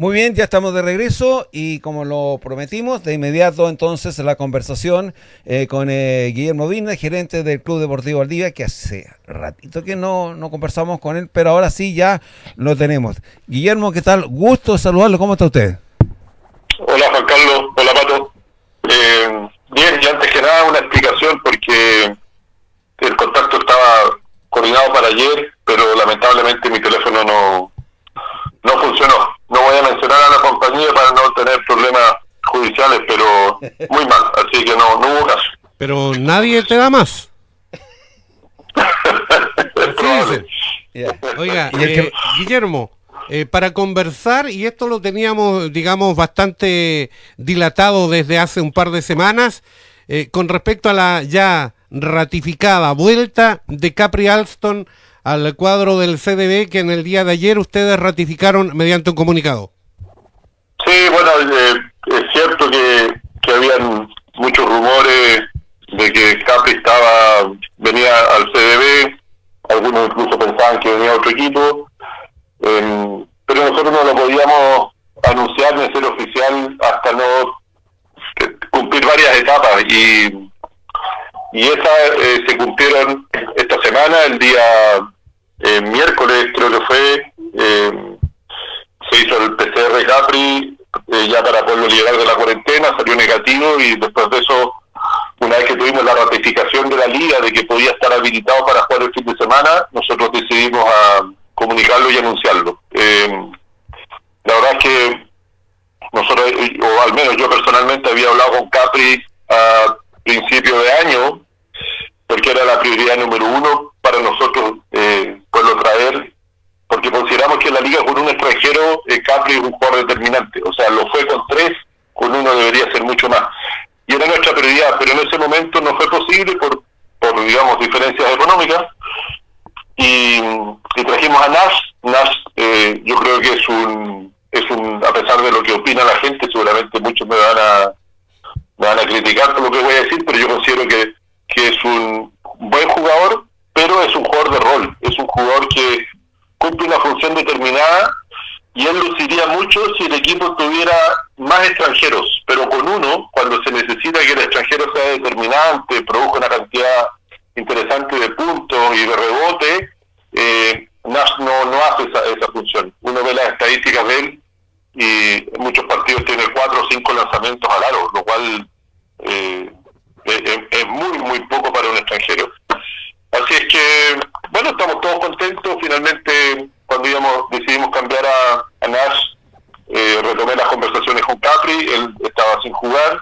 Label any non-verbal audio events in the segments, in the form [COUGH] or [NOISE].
Muy bien, ya estamos de regreso y como lo prometimos, de inmediato entonces la conversación eh, con eh, Guillermo Vina, gerente del Club Deportivo Valdivia, que hace ratito que no, no conversamos con él, pero ahora sí ya lo tenemos. Guillermo, ¿qué tal? Gusto saludarlo, ¿cómo está usted? Hola Juan Carlos, hola Pato. Eh, bien, y antes que nada una explicación porque el contacto estaba coordinado para ayer, pero lamentablemente mi teléfono no, no funcionó. No voy a mencionar a la compañía para no tener problemas judiciales, pero muy mal, así que no, no hubo caso. Pero nadie te da más. Oiga, eh, Guillermo, eh, para conversar, y esto lo teníamos, digamos, bastante dilatado desde hace un par de semanas, eh, con respecto a la ya ratificada vuelta de Capri Alston al cuadro del CDB que en el día de ayer ustedes ratificaron mediante un comunicado. Sí, bueno, eh, es cierto que, que habían muchos rumores de que Capri estaba venía al CDB, algunos incluso pensaban que venía otro equipo, eh, pero nosotros no lo podíamos anunciar ni ser oficial hasta no cumplir varias etapas y y esas eh, se cumplieron esta semana, el día eh, miércoles creo que fue, eh, se hizo el PCR Capri ya para poderlo liberar de la cuarentena, salió negativo y después de eso, una vez que tuvimos la ratificación de la liga de que podía estar habilitado para jugar el fin de semana, nosotros decidimos a comunicarlo y anunciarlo. la verdad es que nosotros, o al menos yo personalmente había hablado con Capri a principio de año, porque era la prioridad número uno para nosotros eh, poderlo traer, porque consideramos que la liga con un extranjero, eh, Capri es un jugador determinante, o sea, lo fue con tres, con uno debería ser mucho más. Y era nuestra prioridad, pero en ese momento no fue posible por, por digamos, diferencias económicas. Y, trajimos a Nash. Nash eh, yo creo que es un, es un, a pesar de lo que opina la gente, seguramente muchos me van a me van a criticar por lo que voy a decir, pero yo considero que, que es un buen jugador, pero es un jugador de rol, es un jugador que cumple una función determinada y él luciría mucho si el equipo tuviera más extranjeros, pero con uno, cuando se necesita que el extranjero sea determinante, produzca una cantidad interesante de puntos y de rebote, eh, Nash no, no hace esa, esa función. Uno ve las estadísticas de él y en muchos partidos tiene cuatro o cinco lanzamientos al aro, lo cual eh, es, muy, muy poco para un extranjero. Así es que, bueno, estamos todos contentos. Finalmente, cuando íbamos, decidimos cambiar a, a Nash, eh, retomé las conversaciones con Capri, él estaba sin jugar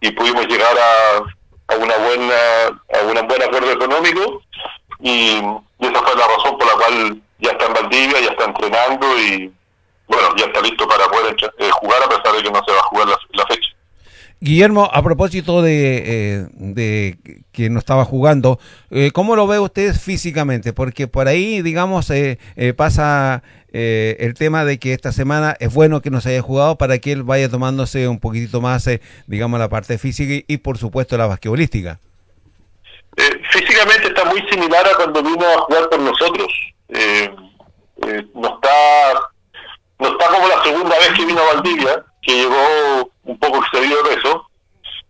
y pudimos llegar a, a una buena a un buen acuerdo económico y, esa fue la razón por la cual ya está en Valdivia, ya está entrenando y bueno, ya está listo para poder eh, jugar a pesar de que no se va a jugar la fecha. Guillermo, a propósito de, eh, de que no estaba jugando, eh, ¿cómo lo ve usted físicamente? Porque por ahí, digamos, eh, pasa el tema de que esta semana es bueno que no se haya jugado para que él vaya tomándose un poquitito más, digamos, la parte física y, por supuesto, la basquetbolística. físicamente está muy similar a cuando vino a jugar con nosotros. no está no está como la segunda vez que vino a Valdivia, que llegó un poco excedido de peso.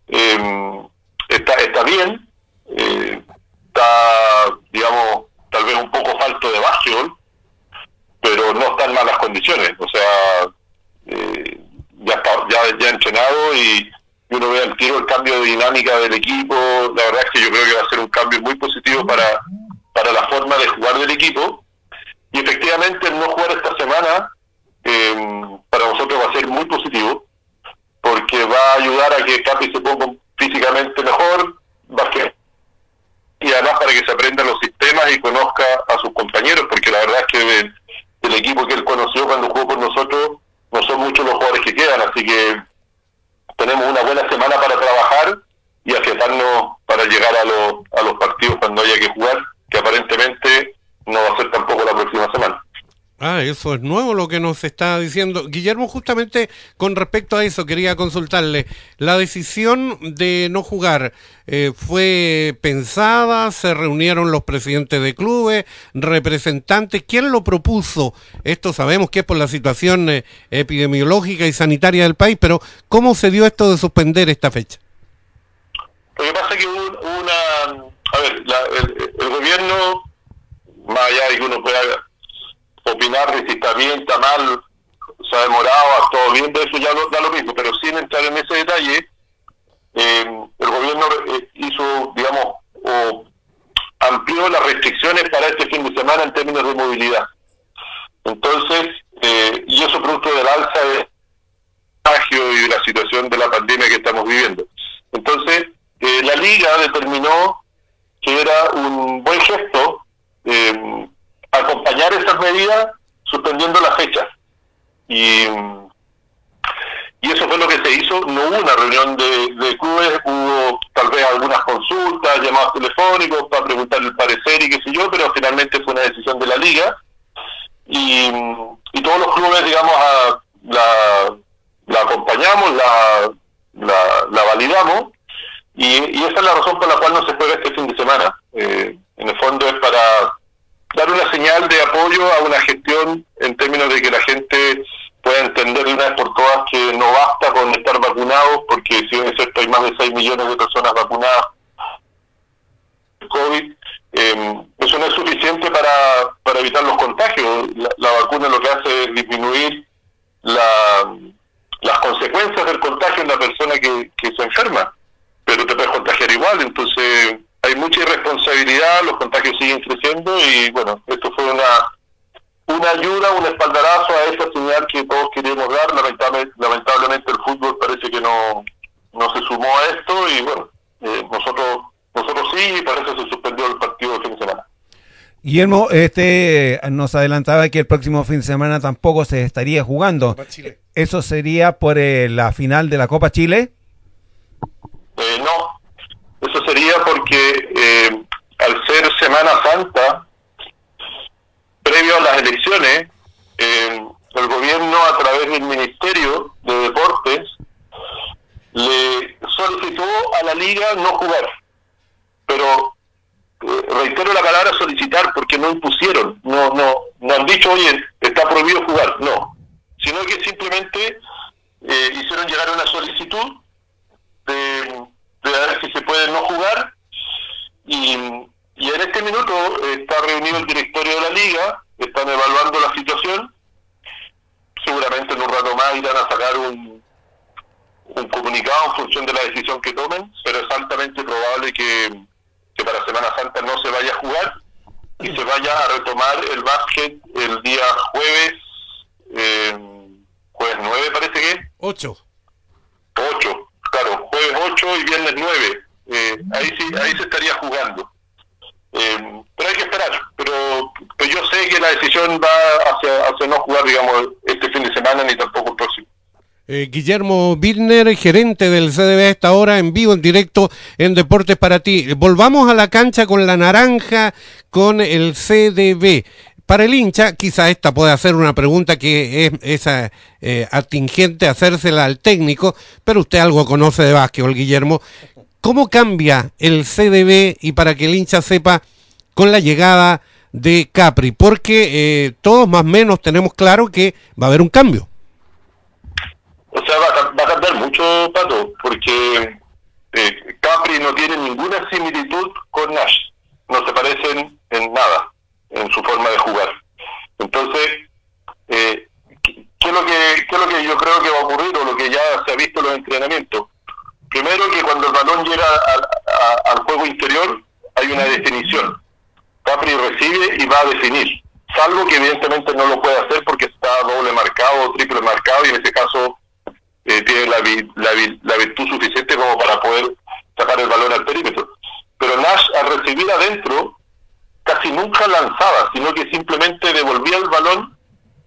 Eh, está, está bien, eh, está, digamos, tal vez un poco falto de básquetbol, pero no está en malas condiciones. O sea, eh, ya está ya, ya entrenado y, uno ve al tiro el cambio de dinámica del equipo. La verdad es que yo creo que va a ser un cambio muy positivo para, para la forma de jugar del equipo. Y efectivamente, no jugar esta semana eh, para nosotros va a ser muy positivo porque va a ayudar a que Capi se ponga físicamente mejor, y además para que se aprenda los sistemas y conozca a sus compañeros, porque la verdad es que el equipo que él conoció cuando jugó con nosotros no son muchos los jugadores que quedan, así que tenemos una buena semana para trabajar y afiatarnos para llegar a los, a los partidos cuando haya que jugar, que aparentemente no va a ser tampoco la próxima semana. Ah, eso es nuevo lo que nos está diciendo. Guillermo, justamente con respecto a eso, quería consultarle. ¿La decisión de no jugar eh, fue pensada? ¿Se reunieron los presidentes de clubes, representantes? ¿Quién lo propuso? Esto sabemos que es por la situación eh, epidemiológica y sanitaria del país, pero ¿cómo se dio esto de suspender esta fecha? Lo que pasa es que hubo una... A ver, el, el gobierno, más allá de que uno pueda opinar de si está bien, está mal, se ha demorado, ha estado bien, de eso ya lo, da lo mismo, pero sin entrar en ese detalle, eh, el gobierno eh, hizo, digamos, o amplió las restricciones para este fin de semana en términos de movilidad. Entonces, eh, y eso producto del alza de y de la situación de la pandemia que estamos viviendo. Entonces, la liga determinó que era un buen gesto eh, acompañar esas medidas suspendiendo la fecha. Y, y eso fue lo que se hizo. No hubo una reunión de, de clubes, hubo tal vez algunas consultas, llamados telefónicos para preguntar el parecer y qué sé yo, pero finalmente fue una decisión de la liga. Y, y todos los clubes, digamos, a, la, la acompañamos, la, la, la validamos. Y, y, esa es la razón por la cual no se juega este fin de semana. Eh, en el fondo es para dar una señal de apoyo a una gestión en términos de que la gente pueda entender de una vez por todas que no basta con estar vacunados, porque si bien es cierto hay más de 6 millones de personas vacunadas COVID, eh, eso no es suficiente para, para evitar los contagios. La, vacuna lo que hace es disminuir la, las consecuencias del contagio en la persona que, que se enferma, pero te puedes contagiar igual, entonces hay mucha irresponsabilidad, los contagios siguen creciendo y bueno, esto fue una una ayuda, un espaldarazo a esa señal que todos queríamos dar. Lamentablemente, lamentablemente el fútbol parece que no, no se sumó a esto y bueno, eh, nosotros nosotros sí y para eso se suspendió el partido de fin de semana. Guillermo, este nos adelantaba que el próximo fin de semana tampoco se estaría jugando. ¿Eso sería por eh, la final de la Copa Chile? Eh, no, sería porque eh, al ser Semana Santa, previo a las elecciones, eh, el gobierno a través del Ministerio de Deportes le solicitó a la liga no jugar. Pero eh, reitero la palabra solicitar porque no impusieron, no, no, no han dicho, oye, está prohibido jugar, no, sino que simplemente hicieron llegar una solicitud de si se puede no jugar. Y, en este minuto está reunido el directorio de la liga, están evaluando la situación. Seguramente en un rato más irán a sacar un, un comunicado en función de la decisión que tomen, pero es altamente probable que, que para Semana Santa no se vaya a jugar y se vaya a retomar el básquet el día jueves, eh, jueves 9 parece que. 8. 8 claro, jueves 8 y viernes 9. Eh, ahí sí, ahí se estaría jugando. Eh, pero hay que esperar. Pero, yo sé que la decisión va hacia, hacia no jugar, digamos, este fin de semana ni tampoco el próximo. Eh, Guillermo Birner, gerente del CDB a esta hora, en vivo, en directo, en Deportes para ti. Volvamos a la cancha con la naranja, con el CDB. Para el hincha, quizá esta puede ser una pregunta que es esa eh, atingente hacérsela al técnico, pero usted algo conoce de básquetbol, Guillermo. ¿Cómo cambia el CDB y para que el hincha sepa con la llegada de Capri? Porque eh, todos más o menos tenemos claro que va a haber un cambio. O sea, va, a cambiar mucho, Pato, porque eh, Capri no tiene ninguna similitud con Nash. No se parecen en nada en su forma de jugar. Entonces, eh, ¿qué, es lo que, ¿qué es lo que yo creo que va a ocurrir o lo que ya se ha visto en los entrenamientos? Primero que cuando el balón llega al, juego interior hay una definición. Capri recibe y va a definir, salvo que evidentemente no lo puede hacer porque está doble marcado triple marcado y en ese caso eh, tiene la, la, la virtud suficiente como para poder sacar el balón al perímetro. Pero Nash al recibir adentro casi nunca lanzaba, sino que simplemente devolvía el balón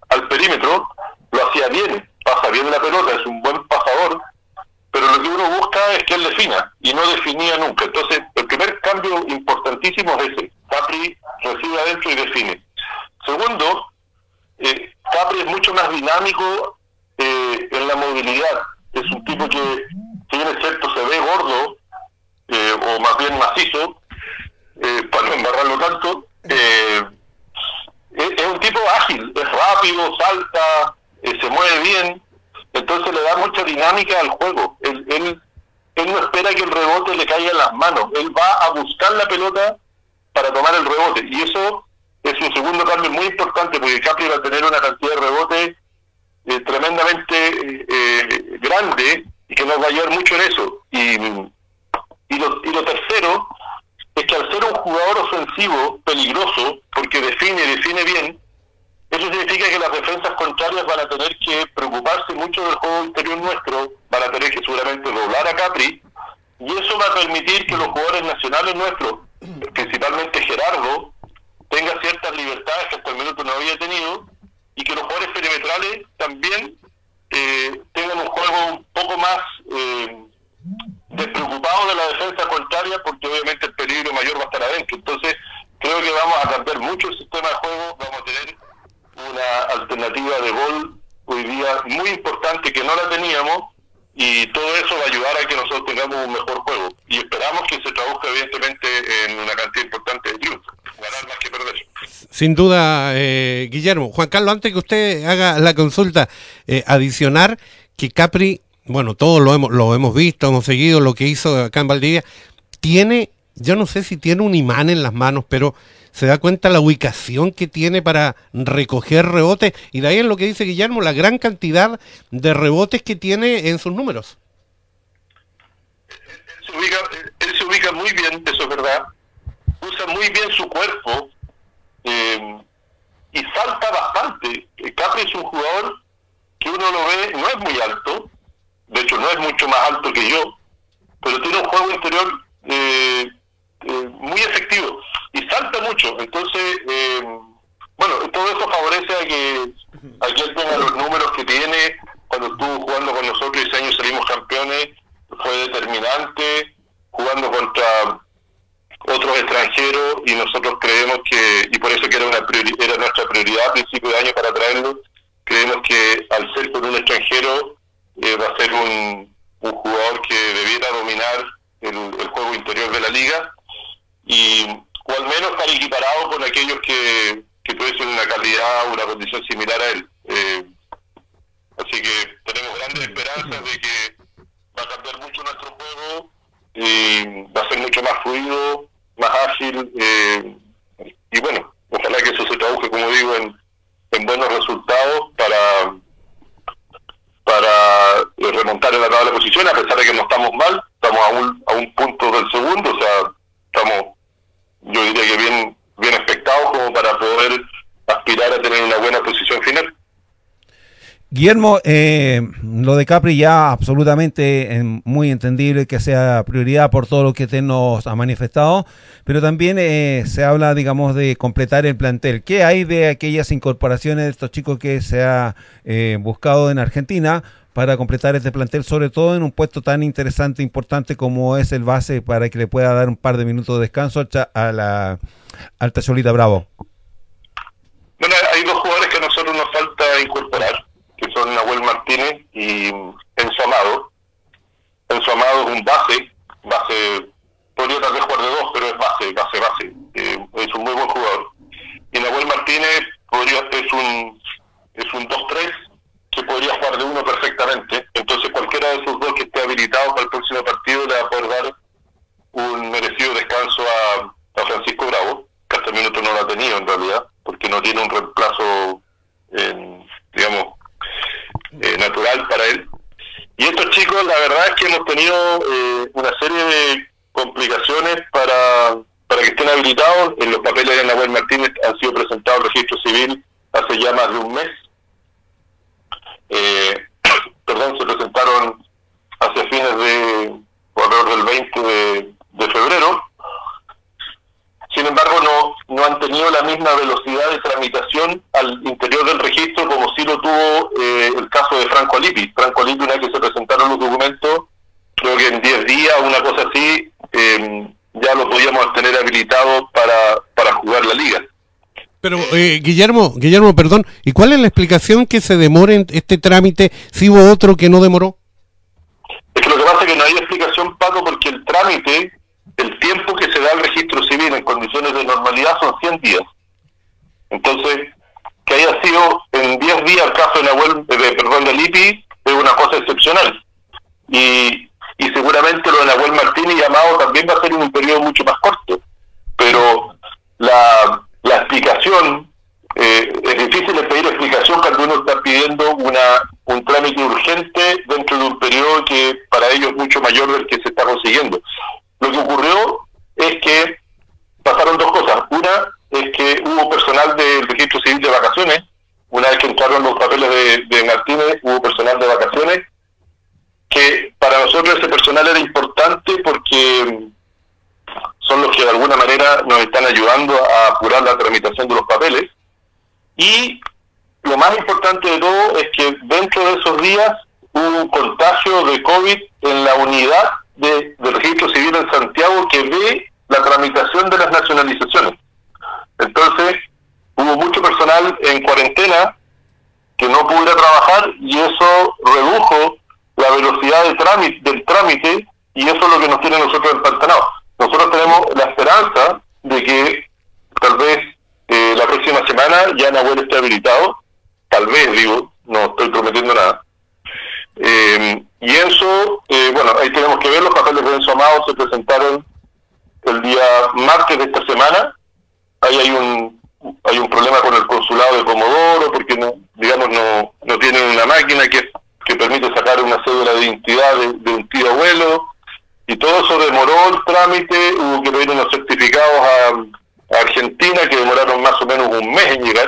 al perímetro, lo hacía bien, pasa bien la pelota, es un buen pasador, pero lo que uno busca es que él defina, y no definía nunca. Entonces, el primer cambio importantísimo es ese, Capri recibe adentro y define. Segundo, eh, Capri es mucho más dinámico eh, en la movilidad. Es un tipo que, si bien es cierto, se ve gordo, eh, o más bien macizo, eh, para no embarrarlo tanto, eh, es, un tipo ágil, es rápido, salta, eh, se mueve bien, entonces le da mucha dinámica al juego. Él, él, él no espera que el rebote le caiga en las manos, él va a buscar la pelota para tomar el rebote, y eso es un segundo cambio muy importante porque Capri va a tener una cantidad de rebote eh, tremendamente eh, grande y que nos va a ayudar mucho en eso. Y, y, lo, y lo tercero es que al ser un jugador ofensivo peligroso, porque define, define bien, eso significa que las defensas contrarias van a tener que preocuparse mucho del juego interior nuestro, van a tener que seguramente doblar a Capri, y eso va a permitir que los jugadores nacionales nuestros, principalmente Gerardo, tenga ciertas libertades que hasta el minuto no había tenido, y que los jugadores perimetrales también eh, tengan un juego un poco más eh, despreocupado de la defensa contraria, porque obviamente el peligro mayor va a estar adentro. Entonces, creo que vamos a cambiar mucho el sistema de juego, vamos a tener una alternativa de gol hoy día muy importante que no la teníamos y todo eso va a ayudar a que nosotros tengamos un mejor juego y esperamos que se traduzca evidentemente en una cantidad importante de triunfos, ganar más que perder. Sin duda, eh, Guillermo. Juan Carlos, antes que usted haga la consulta, eh, adicionar que Capri, bueno, todos lo hemos, lo hemos visto, hemos seguido lo que hizo acá en Valdivia, tiene, yo no sé si tiene un imán en las manos, pero se da cuenta la ubicación que tiene para recoger rebotes y de ahí es lo que dice Guillermo, la gran cantidad de rebotes que tiene en sus números. Él se ubica, él se ubica muy bien, eso es verdad, usa muy bien su cuerpo eh, y salta bastante. Capri es un jugador que uno lo ve, no es muy alto, de hecho no es mucho más alto que yo, pero tiene un juego interior eh, eh, muy efectivo y salta mucho. Entonces, eh, bueno, todo eso favorece a que, a que tenga los números que tiene. Cuando estuvo jugando con nosotros ese año salimos campeones, fue determinante, jugando contra otros extranjeros y nosotros creemos que, y por eso que era, una priori, era nuestra prioridad a principio de año para traerlo, creemos que al ser con un extranjero eh, va a ser un, un jugador que debiera dominar el, el juego interior de la liga y o al menos estar equiparado con aquellos que, que tuviesen una calidad o una condición similar a él. Eh, así que tenemos grandes esperanzas de que va a cambiar mucho nuestro juego y va a ser mucho más fluido, más ágil eh, y bueno, ojalá que eso se traduzca, como digo, en, en buenos resultados para para remontar en la tabla de posiciones, a pesar de que no estamos mal, estamos a un, a un punto del segundo, o sea, estamos yo diría que bien, bien expectados como para poder aspirar a tener una buena posición final. Guillermo, eh, lo de Capri ya absolutamente eh, muy entendible que sea prioridad por todo lo que usted nos ha manifestado, pero también eh, se habla, digamos, de completar el plantel. ¿Qué hay de aquellas incorporaciones de estos chicos que se ha eh, buscado en Argentina para completar este plantel, sobre todo en un puesto tan interesante, importante como es el base, para que le pueda dar un par de minutos de descanso a la Alta Solita Bravo? Bueno, hay dos jugadores que a nosotros nos falta incorporar que son Nahuel Martínez y Enzo Amado. Enzo Amado es un base, base, podría tal vez jugar de dos, pero es base, base, base. Es un muy buen jugador. Y Nahuel Martínez podría es un es un 2-3 que podría jugar de uno perfectamente. Entonces cualquiera de esos dos que esté habilitado para el próximo partido le va a poder dar un merecido descanso a, a Francisco Bravo, que hasta el minuto no lo ha tenido en realidad, porque no tiene un reemplazo, en, digamos, eh, natural para él. Y estos chicos, la verdad es que hemos eh, una serie de complicaciones para, para que estén habilitados. En los papeles de Nahuel Martínez han sido presentados al registro civil hace ya más de un mes. Eh, [COUGHS] perdón, se presentaron hacia fines de, alrededor del 20 de, febrero. Sin embargo, no, no han tenido la misma velocidad de tramitación al interior del registro como sí lo tuvo eh, el caso de Franco Alipi. Franco Alipi, una vez que se presentaron los documentos, que en 10 días, una cosa así, eh, ya lo podíamos tener habilitado para, para jugar la liga. Pero, eh, Guillermo, Guillermo, perdón, ¿y cuál es la explicación que se demore en este trámite si hubo otro que no demoró? Es que lo que pasa es que no hay explicación, Paco, porque el trámite, el tiempo que se da al registro civil en condiciones de normalidad son 100 días. Entonces, que haya sido en 10 días el caso de Nahuel, eh, perdón, de Lipi, es una cosa excepcional. Y, y seguramente lo de Nahuel Martínez y Amado también va a ser en un periodo mucho más corto. Pero la, explicación, eh, es difícil pedir explicación cuando uno está pidiendo una un trámite urgente dentro de un periodo que para ellos es mucho mayor del que se está consiguiendo. Lo que ocurrió es que pasaron dos cosas. Una es que hubo personal del registro civil de vacaciones. Una vez que entraron los papeles de, de Martínez, hubo personal de vacaciones, que para nosotros ese personal era importante porque son los que de alguna manera nos están ayudando a apurar la tramitación de los papeles. Y lo más importante de todo es que dentro de esos días hubo un contagio de COVID en la unidad de, de registro civil en Santiago que ve la tramitación de las nacionalizaciones. Entonces, hubo mucho personal en cuarentena que no pudiera trabajar y eso redujo la velocidad de trámite, del trámite y eso es lo que nos tiene nosotros empantanados. Nosotros tenemos la esperanza de que tal vez eh, la próxima semana ya Nahuel esté habilitado, tal vez digo, no estoy prometiendo nada. Eh, y eso, eh, bueno, ahí tenemos que ver, los papeles de Enzo Amado se presentaron el día martes de esta semana, ahí hay un hay un problema con el consulado de Comodoro porque no digamos no no tienen una máquina que que permite sacar una cédula de identidad de, un tío abuelo y todo eso demoró el trámite hubo que pedir unos certificados a, Argentina que demoraron más o menos un mes en llegar.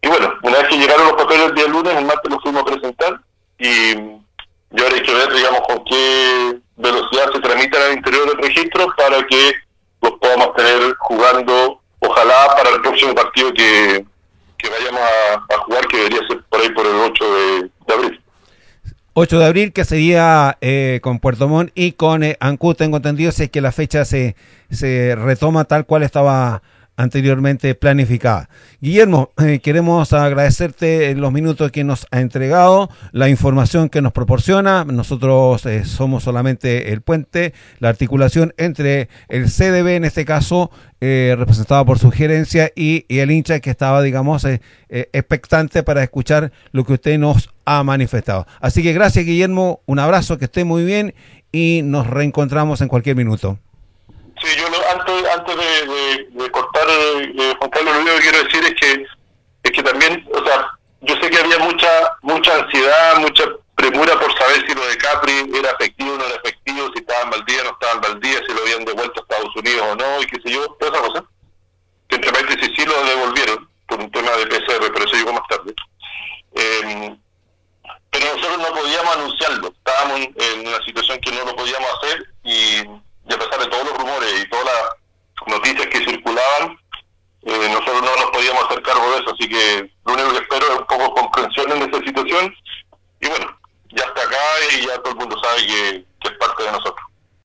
Y bueno una vez que llegaron los papeles el día lunes el martes los fuimos a presentar y, y ahora hay que ver digamos con qué velocidad se tramitan al interior del registro para que los podamos tener jugando, ojalá para el próximo partido que, que vayamos a, jugar, que debería ser por ahí por el 8 de, de abril. 8 de abril, que sería eh, con Puerto Montt y con eh, Ancú, tengo entendido, si es que la fecha se, se retoma tal cual estaba anteriormente planificada. Guillermo, eh, queremos agradecerte los minutos que nos ha entregado, la información que nos proporciona. Nosotros eh, somos solamente el puente, la articulación entre el CDB, en este caso, eh, representado por su gerencia, y, y, el hincha que estaba, digamos, eh, expectante para escuchar lo que usted nos ha manifestado. Así que gracias, Guillermo, un abrazo, que esté muy bien y nos reencontramos en cualquier minuto. Yo lo, antes, antes de, de, cortar, eh, Juan Carlos, lo único que quiero decir es que, es que también, o sea, yo sé que había mucha mucha ansiedad, mucha